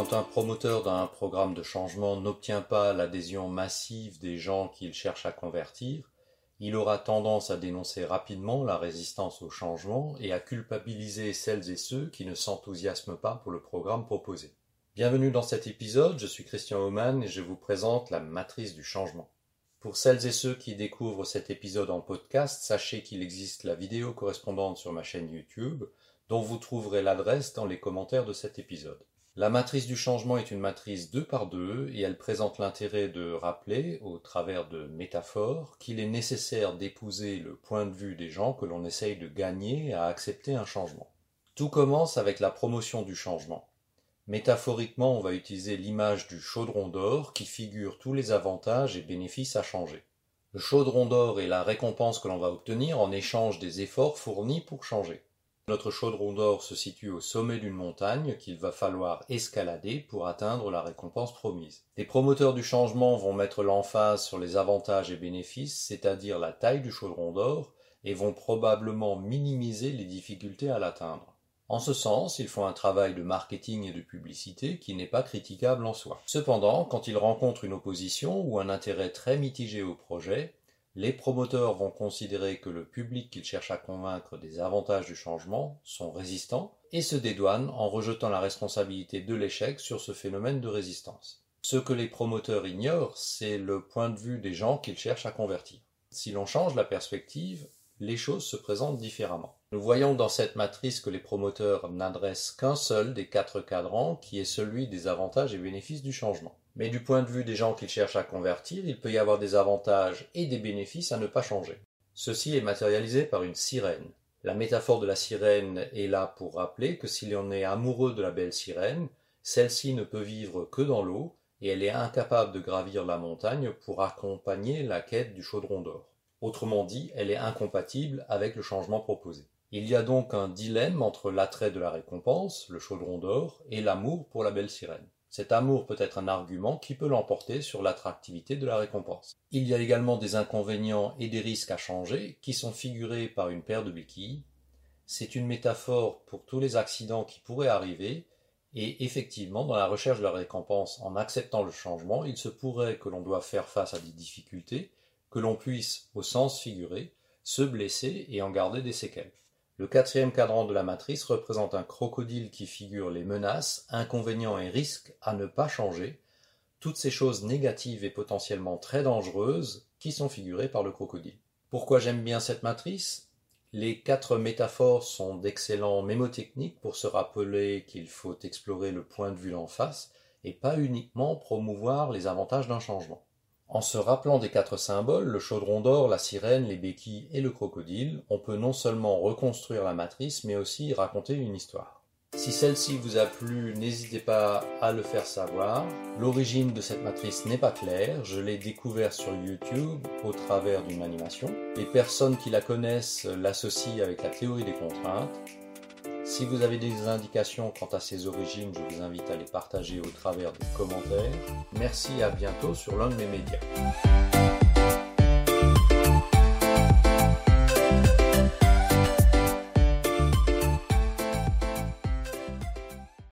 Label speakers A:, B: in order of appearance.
A: Quand un promoteur d'un programme de changement n'obtient pas l'adhésion massive des gens qu'il cherche à convertir, il aura tendance à dénoncer rapidement la résistance au changement et à culpabiliser celles et ceux qui ne s'enthousiasment pas pour le programme proposé. Bienvenue dans cet épisode, je suis Christian Oman et je vous présente la matrice du changement. Pour celles et ceux qui découvrent cet épisode en podcast, sachez qu'il existe la vidéo correspondante sur ma chaîne YouTube, dont vous trouverez l'adresse dans les commentaires de cet épisode. La matrice du changement est une matrice deux par deux et elle présente l'intérêt de rappeler, au travers de métaphores, qu'il est nécessaire d'épouser le point de vue des gens que l'on essaye de gagner à accepter un changement. Tout commence avec la promotion du changement. Métaphoriquement, on va utiliser l'image du chaudron d'or qui figure tous les avantages et bénéfices à changer. Le chaudron d'or est la récompense que l'on va obtenir en échange des efforts fournis pour changer. Notre chaudron d'or se situe au sommet d'une montagne qu'il va falloir escalader pour atteindre la récompense promise. Les promoteurs du changement vont mettre l'emphase sur les avantages et bénéfices, c'est-à-dire la taille du chaudron d'or, et vont probablement minimiser les difficultés à l'atteindre. En ce sens, ils font un travail de marketing et de publicité qui n'est pas critiquable en soi. Cependant, quand ils rencontrent une opposition ou un intérêt très mitigé au projet, les promoteurs vont considérer que le public qu'ils cherchent à convaincre des avantages du changement sont résistants et se dédouanent en rejetant la responsabilité de l'échec sur ce phénomène de résistance. Ce que les promoteurs ignorent, c'est le point de vue des gens qu'ils cherchent à convertir. Si l'on change la perspective, les choses se présentent différemment. Nous voyons dans cette matrice que les promoteurs n'adressent qu'un seul des quatre cadrans qui est celui des avantages et bénéfices du changement. Mais du point de vue des gens qu'ils cherchent à convertir, il peut y avoir des avantages et des bénéfices à ne pas changer. Ceci est matérialisé par une sirène. La métaphore de la sirène est là pour rappeler que si l'on est amoureux de la belle sirène, celle-ci ne peut vivre que dans l'eau et elle est incapable de gravir la montagne pour accompagner la quête du chaudron d'or. Autrement dit, elle est incompatible avec le changement proposé. Il y a donc un dilemme entre l'attrait de la récompense, le chaudron d'or, et l'amour pour la belle sirène. Cet amour peut être un argument qui peut l'emporter sur l'attractivité de la récompense. Il y a également des inconvénients et des risques à changer qui sont figurés par une paire de béquilles. C'est une métaphore pour tous les accidents qui pourraient arriver et effectivement, dans la recherche de la récompense, en acceptant le changement, il se pourrait que l'on doive faire face à des difficultés que l'on puisse, au sens figuré, se blesser et en garder des séquelles. Le quatrième cadran de la matrice représente un crocodile qui figure les menaces, inconvénients et risques à ne pas changer, toutes ces choses négatives et potentiellement très dangereuses qui sont figurées par le crocodile. Pourquoi j'aime bien cette matrice? Les quatre métaphores sont d'excellents mémotechniques pour se rappeler qu'il faut explorer le point de vue d'en face et pas uniquement promouvoir les avantages d'un changement. En se rappelant des quatre symboles, le chaudron d'or, la sirène, les béquilles et le crocodile, on peut non seulement reconstruire la matrice, mais aussi raconter une histoire. Si celle-ci vous a plu, n'hésitez pas à le faire savoir. L'origine de cette matrice n'est pas claire, je l'ai découvert sur YouTube au travers d'une animation. Les personnes qui la connaissent l'associent avec la théorie des contraintes. Si vous avez des indications quant à ses origines, je vous invite à les partager au travers des commentaires. Merci et à bientôt sur l'un de mes médias.